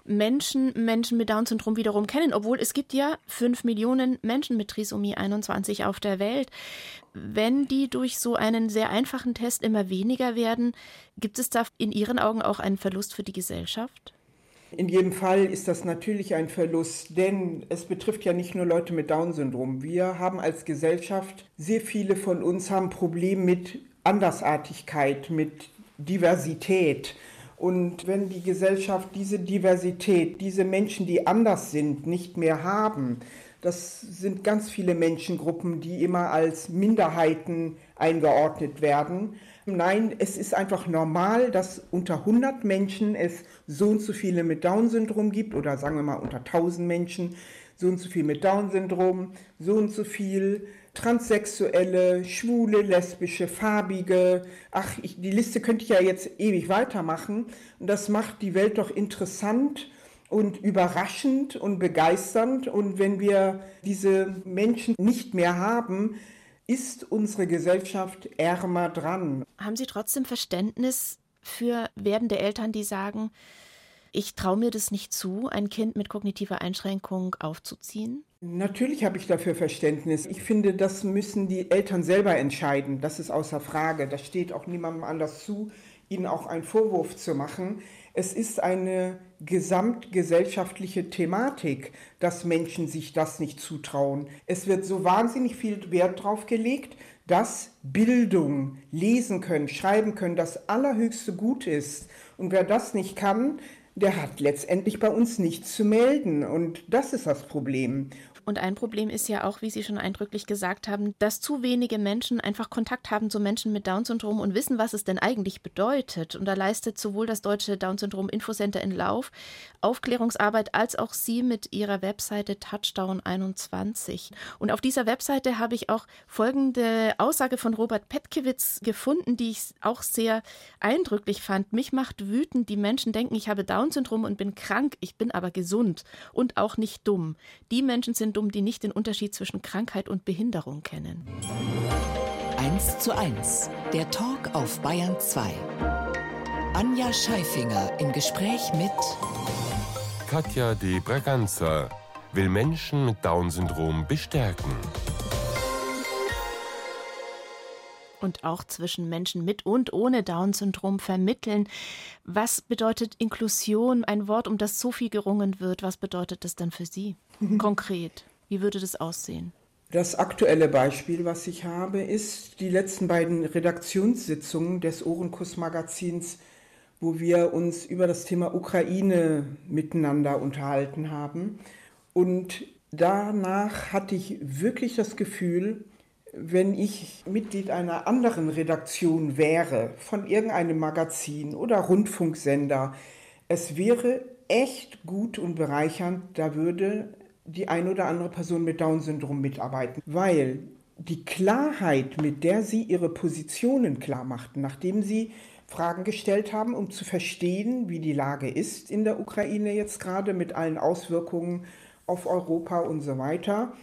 Menschen Menschen mit Down-Syndrom wiederum kennen, obwohl es gibt ja fünf Millionen Menschen mit Trisomie 21 auf der Welt. Wenn die durch so einen sehr einfachen Test immer weniger werden, gibt es da in Ihren Augen auch einen Verlust für die Gesellschaft? In jedem Fall ist das natürlich ein Verlust, denn es betrifft ja nicht nur Leute mit Down-Syndrom. Wir haben als Gesellschaft, sehr viele von uns haben Probleme mit Andersartigkeit, mit Diversität. Und wenn die Gesellschaft diese Diversität, diese Menschen, die anders sind, nicht mehr haben, das sind ganz viele Menschengruppen, die immer als Minderheiten eingeordnet werden. Nein, es ist einfach normal, dass unter 100 Menschen es so und so viele mit Down-Syndrom gibt oder sagen wir mal unter 1000 Menschen so und so viel mit Down-Syndrom, so und so viel Transsexuelle, Schwule, Lesbische, Farbige. Ach, ich, die Liste könnte ich ja jetzt ewig weitermachen. Und das macht die Welt doch interessant und überraschend und begeisternd. Und wenn wir diese Menschen nicht mehr haben, ist unsere Gesellschaft ärmer dran. Haben Sie trotzdem Verständnis für werdende Eltern, die sagen, ich traue mir das nicht zu, ein Kind mit kognitiver Einschränkung aufzuziehen? Natürlich habe ich dafür Verständnis. Ich finde, das müssen die Eltern selber entscheiden. Das ist außer Frage. Das steht auch niemandem anders zu, Ihnen auch einen Vorwurf zu machen. Es ist eine gesamtgesellschaftliche Thematik, dass Menschen sich das nicht zutrauen. Es wird so wahnsinnig viel Wert darauf gelegt, dass Bildung, lesen können, schreiben können, das allerhöchste Gut ist. Und wer das nicht kann, der hat letztendlich bei uns nichts zu melden. Und das ist das Problem. Und ein Problem ist ja auch, wie Sie schon eindrücklich gesagt haben, dass zu wenige Menschen einfach Kontakt haben zu Menschen mit Down-Syndrom und wissen, was es denn eigentlich bedeutet. Und da leistet sowohl das Deutsche Down-Syndrom-Infocenter in Lauf Aufklärungsarbeit als auch Sie mit Ihrer Webseite Touchdown 21. Und auf dieser Webseite habe ich auch folgende Aussage von Robert Petkiewicz gefunden, die ich auch sehr eindrücklich fand. Mich macht wütend, die Menschen denken, ich habe Down-Syndrom und bin krank, ich bin aber gesund und auch nicht dumm. Die Menschen sind dumm, die nicht den Unterschied zwischen Krankheit und Behinderung kennen. 1 zu 1, der Talk auf Bayern 2. Anja Scheifinger im Gespräch mit Katja de Braganza will Menschen mit Down-Syndrom bestärken. Und auch zwischen Menschen mit und ohne Down-Syndrom vermitteln. Was bedeutet Inklusion, ein Wort, um das so viel gerungen wird? Was bedeutet das dann für Sie konkret? Wie würde das aussehen? Das aktuelle Beispiel, was ich habe, ist die letzten beiden Redaktionssitzungen des Ohrenkuss-Magazins, wo wir uns über das Thema Ukraine miteinander unterhalten haben. Und danach hatte ich wirklich das Gefühl, wenn ich Mitglied einer anderen Redaktion wäre, von irgendeinem Magazin oder Rundfunksender, es wäre echt gut und bereichernd, da würde die ein oder andere Person mit Down-Syndrom mitarbeiten, weil die Klarheit, mit der sie ihre Positionen klar machten, nachdem sie Fragen gestellt haben, um zu verstehen, wie die Lage ist in der Ukraine jetzt gerade mit allen Auswirkungen auf Europa und so weiter,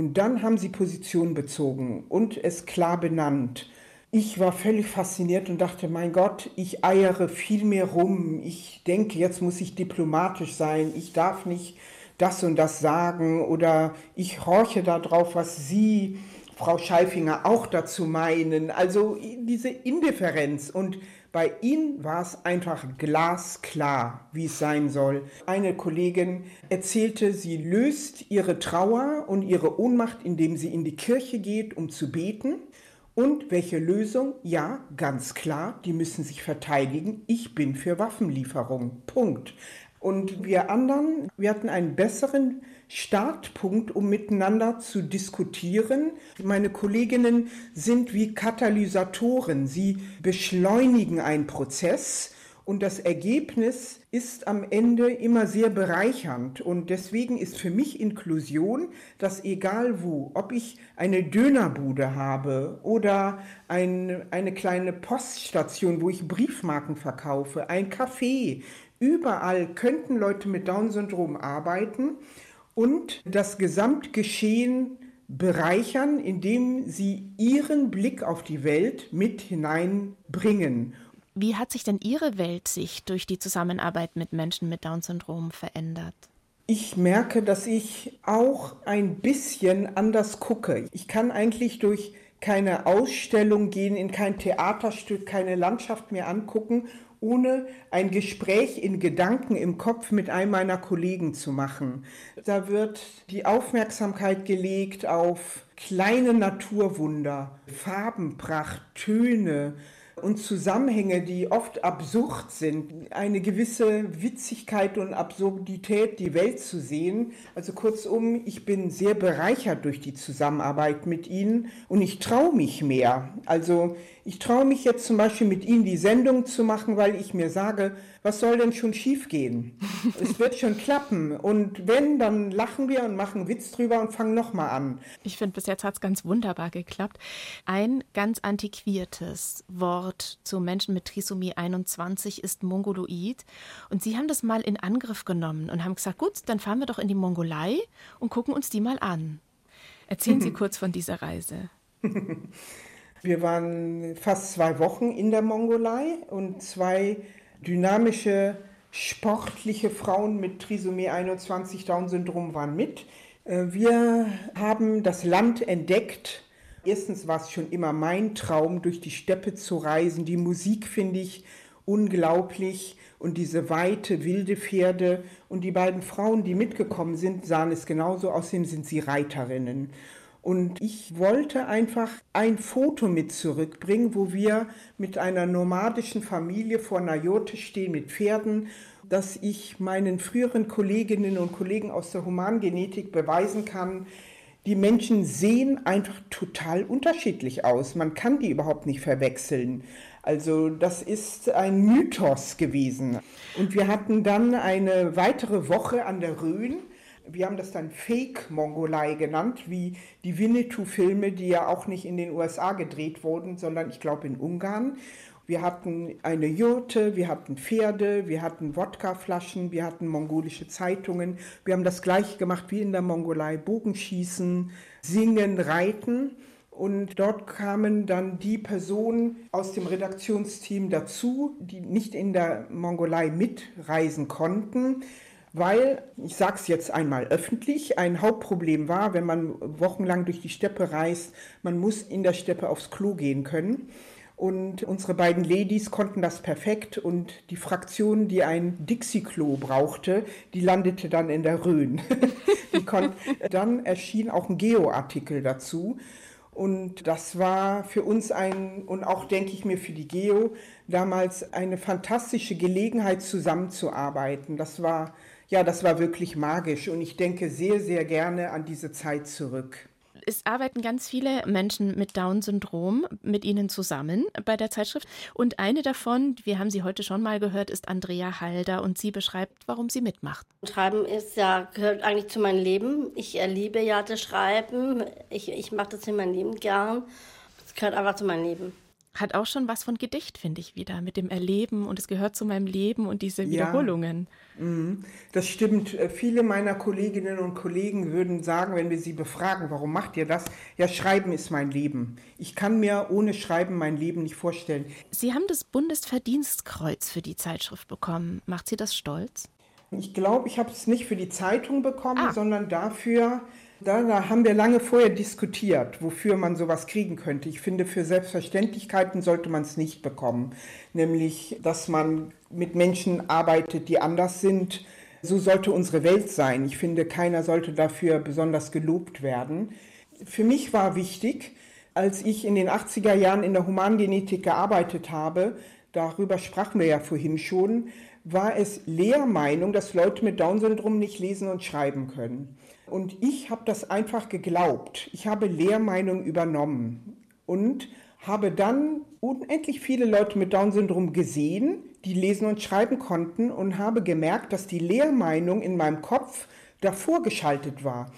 und dann haben sie Position bezogen und es klar benannt. Ich war völlig fasziniert und dachte, mein Gott, ich eiere viel mehr rum. Ich denke, jetzt muss ich diplomatisch sein. Ich darf nicht das und das sagen oder ich horche darauf, was Sie, Frau Scheifinger, auch dazu meinen. Also diese Indifferenz und bei Ihnen war es einfach glasklar, wie es sein soll. Eine Kollegin erzählte, sie löst ihre Trauer und ihre Ohnmacht, indem sie in die Kirche geht, um zu beten. Und welche Lösung? Ja, ganz klar, die müssen sich verteidigen. Ich bin für Waffenlieferung. Punkt. Und wir anderen, wir hatten einen besseren Startpunkt, um miteinander zu diskutieren. Meine Kolleginnen sind wie Katalysatoren. Sie beschleunigen einen Prozess und das Ergebnis ist am Ende immer sehr bereichernd. Und deswegen ist für mich Inklusion, dass egal wo, ob ich eine Dönerbude habe oder ein, eine kleine Poststation, wo ich Briefmarken verkaufe, ein Café, überall könnten Leute mit Down-Syndrom arbeiten und das Gesamtgeschehen bereichern, indem sie ihren Blick auf die Welt mit hineinbringen. Wie hat sich denn Ihre Weltsicht durch die Zusammenarbeit mit Menschen mit Down-Syndrom verändert? Ich merke, dass ich auch ein bisschen anders gucke. Ich kann eigentlich durch keine Ausstellung gehen, in kein Theaterstück, keine Landschaft mehr angucken ohne ein Gespräch in Gedanken im Kopf mit einem meiner Kollegen zu machen. Da wird die Aufmerksamkeit gelegt auf kleine Naturwunder, Farbenpracht, Töne, und Zusammenhänge, die oft absurd sind, eine gewisse Witzigkeit und Absurdität die Welt zu sehen. Also kurzum, ich bin sehr bereichert durch die Zusammenarbeit mit Ihnen und ich traue mich mehr. Also ich traue mich jetzt zum Beispiel mit Ihnen die Sendung zu machen, weil ich mir sage, was soll denn schon schiefgehen? es wird schon klappen. Und wenn, dann lachen wir und machen Witz drüber und fangen nochmal an. Ich finde, bis jetzt hat es ganz wunderbar geklappt. Ein ganz antiquiertes Wort zu Menschen mit Trisomie 21 ist Mongoloid. Und Sie haben das mal in Angriff genommen und haben gesagt, gut, dann fahren wir doch in die Mongolei und gucken uns die mal an. Erzählen Sie kurz von dieser Reise. Wir waren fast zwei Wochen in der Mongolei und zwei dynamische, sportliche Frauen mit Trisomie 21 Down-Syndrom waren mit. Äh, wir haben das Land entdeckt. Erstens war es schon immer mein Traum, durch die Steppe zu reisen. Die Musik finde ich unglaublich. Und diese weite, wilde Pferde und die beiden Frauen, die mitgekommen sind, sahen es genauso aus, sind sie Reiterinnen. Und ich wollte einfach ein Foto mit zurückbringen, wo wir mit einer nomadischen Familie vor Najote stehen mit Pferden, dass ich meinen früheren Kolleginnen und Kollegen aus der Humangenetik beweisen kann, die Menschen sehen einfach total unterschiedlich aus. Man kann die überhaupt nicht verwechseln. Also das ist ein Mythos gewesen. Und wir hatten dann eine weitere Woche an der Rhön wir haben das dann Fake-Mongolei genannt, wie die Winnetou-Filme, die ja auch nicht in den USA gedreht wurden, sondern ich glaube in Ungarn. Wir hatten eine Jurte, wir hatten Pferde, wir hatten Wodkaflaschen, wir hatten mongolische Zeitungen. Wir haben das gleiche gemacht wie in der Mongolei, Bogenschießen, Singen, Reiten. Und dort kamen dann die Personen aus dem Redaktionsteam dazu, die nicht in der Mongolei mitreisen konnten weil, ich sage es jetzt einmal öffentlich, ein Hauptproblem war, wenn man wochenlang durch die Steppe reist, man muss in der Steppe aufs Klo gehen können. Und unsere beiden Ladies konnten das perfekt und die Fraktion, die ein Dixie-Klo brauchte, die landete dann in der Rhön. dann erschien auch ein Geo-Artikel dazu. Und das war für uns ein, und auch denke ich mir für die Geo, damals eine fantastische Gelegenheit zusammenzuarbeiten. Das war ja, das war wirklich magisch und ich denke sehr, sehr gerne an diese Zeit zurück. Es arbeiten ganz viele Menschen mit Down-Syndrom mit Ihnen zusammen bei der Zeitschrift. Und eine davon, wir haben sie heute schon mal gehört, ist Andrea Halder und sie beschreibt, warum sie mitmacht. Schreiben ist ja, gehört eigentlich zu meinem Leben. Ich liebe ja das Schreiben. Ich, ich mache das in meinem Leben gern. Es gehört einfach zu meinem Leben hat auch schon was von Gedicht, finde ich wieder, mit dem Erleben und es gehört zu meinem Leben und diese Wiederholungen. Ja, mhm. das stimmt. Äh, viele meiner Kolleginnen und Kollegen würden sagen, wenn wir sie befragen, warum macht ihr das? Ja, Schreiben ist mein Leben. Ich kann mir ohne Schreiben mein Leben nicht vorstellen. Sie haben das Bundesverdienstkreuz für die Zeitschrift bekommen. Macht Sie das stolz? Ich glaube, ich habe es nicht für die Zeitung bekommen, ah. sondern dafür, da, haben wir lange vorher diskutiert, wofür man sowas kriegen könnte. Ich finde, für Selbstverständlichkeiten sollte man es nicht bekommen. Nämlich, dass man mit Menschen arbeitet, die anders sind. So sollte unsere Welt sein. Ich finde, keiner sollte dafür besonders gelobt werden. Für mich war wichtig, als ich in den 80er Jahren in der Humangenetik gearbeitet habe, darüber sprachen wir ja vorhin schon, war es Lehrmeinung, dass Leute mit Down-Syndrom nicht lesen und schreiben können. Und ich habe das einfach geglaubt. Ich habe Lehrmeinung übernommen und habe dann unendlich viele Leute mit Down-Syndrom gesehen, die lesen und schreiben konnten und habe gemerkt, dass die Lehrmeinung in meinem Kopf davor geschaltet war.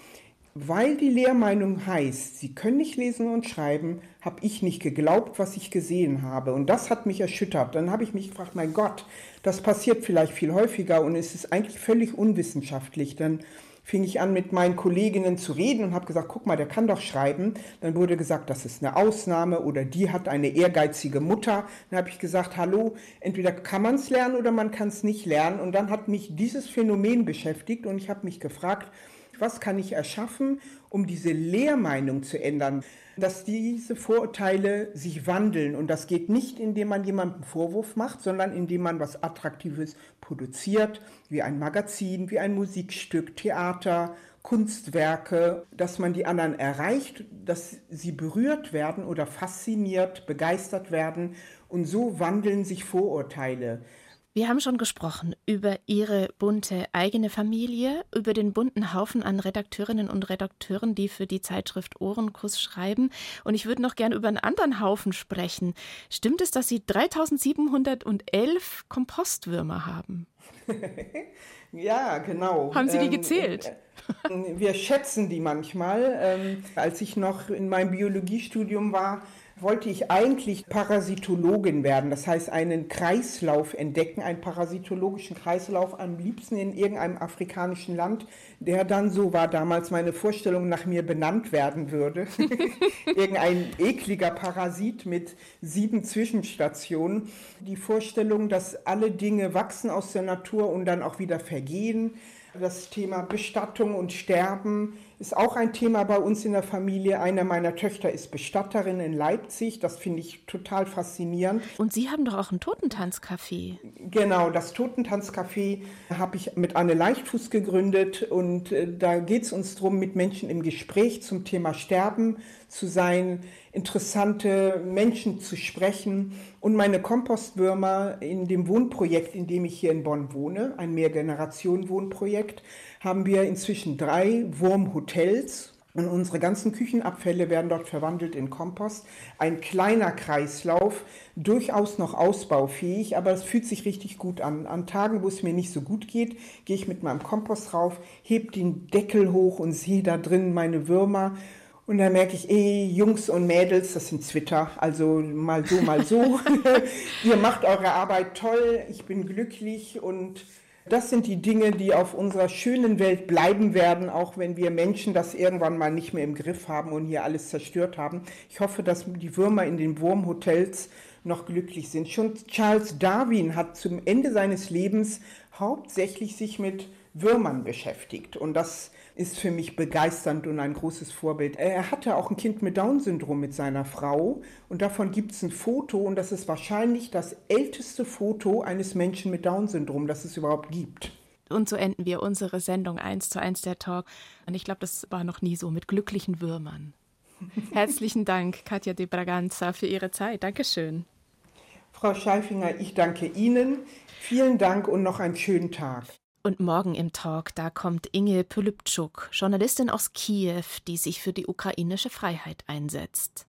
Weil die Lehrmeinung heißt, sie können nicht lesen und schreiben, habe ich nicht geglaubt, was ich gesehen habe. Und das hat mich erschüttert. Dann habe ich mich gefragt, mein Gott, das passiert vielleicht viel häufiger und es ist eigentlich völlig unwissenschaftlich. Dann fing ich an, mit meinen Kolleginnen zu reden und habe gesagt, guck mal, der kann doch schreiben. Dann wurde gesagt, das ist eine Ausnahme oder die hat eine ehrgeizige Mutter. Dann habe ich gesagt, hallo, entweder kann man es lernen oder man kann es nicht lernen. Und dann hat mich dieses Phänomen beschäftigt und ich habe mich gefragt, was kann ich erschaffen, um diese Lehrmeinung zu ändern? dass diese Vorurteile sich wandeln. Und das geht nicht, indem man jemandem Vorwurf macht, sondern indem man was Attraktives produziert, wie ein Magazin, wie ein Musikstück, Theater, Kunstwerke, dass man die anderen erreicht, dass sie berührt werden oder fasziniert, begeistert werden. Und so wandeln sich Vorurteile. Wir haben schon gesprochen über Ihre bunte eigene Familie, über den bunten Haufen an Redakteurinnen und Redakteuren, die für die Zeitschrift Ohrenkuss schreiben. Und ich würde noch gerne über einen anderen Haufen sprechen. Stimmt es, dass Sie 3711 Kompostwürmer haben? ja, genau. Haben Sie die ähm, gezählt? Äh, wir schätzen die manchmal. Ähm, als ich noch in meinem Biologiestudium war, wollte ich eigentlich Parasitologin werden, das heißt einen Kreislauf entdecken, einen parasitologischen Kreislauf am liebsten in irgendeinem afrikanischen Land, der dann, so war damals meine Vorstellung, nach mir benannt werden würde. Irgendein ekliger Parasit mit sieben Zwischenstationen. Die Vorstellung, dass alle Dinge wachsen aus der Natur und dann auch wieder vergehen. Das Thema Bestattung und Sterben ist auch ein Thema bei uns in der Familie. Eine meiner Töchter ist Bestatterin in Leipzig. Das finde ich total faszinierend. Und Sie haben doch auch ein Totentanzcafé. Genau, das Totentanzcafé habe ich mit Anne Leichtfuß gegründet. Und äh, da geht es uns darum, mit Menschen im Gespräch zum Thema Sterben zu sein, interessante Menschen zu sprechen und meine Kompostwürmer in dem Wohnprojekt, in dem ich hier in Bonn wohne, ein Mehrgenerationen-Wohnprojekt, haben wir inzwischen drei Wurmhotels und unsere ganzen Küchenabfälle werden dort verwandelt in Kompost. Ein kleiner Kreislauf, durchaus noch ausbaufähig, aber es fühlt sich richtig gut an. An Tagen, wo es mir nicht so gut geht, gehe ich mit meinem Kompost rauf, heb den Deckel hoch und sehe da drin meine Würmer. Und da merke ich, eh, Jungs und Mädels, das sind Twitter, also mal so, mal so. Ihr macht eure Arbeit toll, ich bin glücklich und das sind die Dinge, die auf unserer schönen Welt bleiben werden, auch wenn wir Menschen das irgendwann mal nicht mehr im Griff haben und hier alles zerstört haben. Ich hoffe, dass die Würmer in den Wurmhotels noch glücklich sind. Schon Charles Darwin hat zum Ende seines Lebens hauptsächlich sich mit Würmern beschäftigt und das ist für mich begeisternd und ein großes Vorbild. Er hatte auch ein Kind mit Down-Syndrom mit seiner Frau und davon gibt es ein Foto und das ist wahrscheinlich das älteste Foto eines Menschen mit Down-Syndrom, das es überhaupt gibt. Und so enden wir unsere Sendung 1 zu 1 der Talk. Und ich glaube, das war noch nie so mit glücklichen Würmern. Herzlichen Dank, Katja de Braganza, für Ihre Zeit. Dankeschön. Frau Scheifinger, ich danke Ihnen. Vielen Dank und noch einen schönen Tag. Und morgen im Talk, da kommt Inge Polypczuk, Journalistin aus Kiew, die sich für die ukrainische Freiheit einsetzt.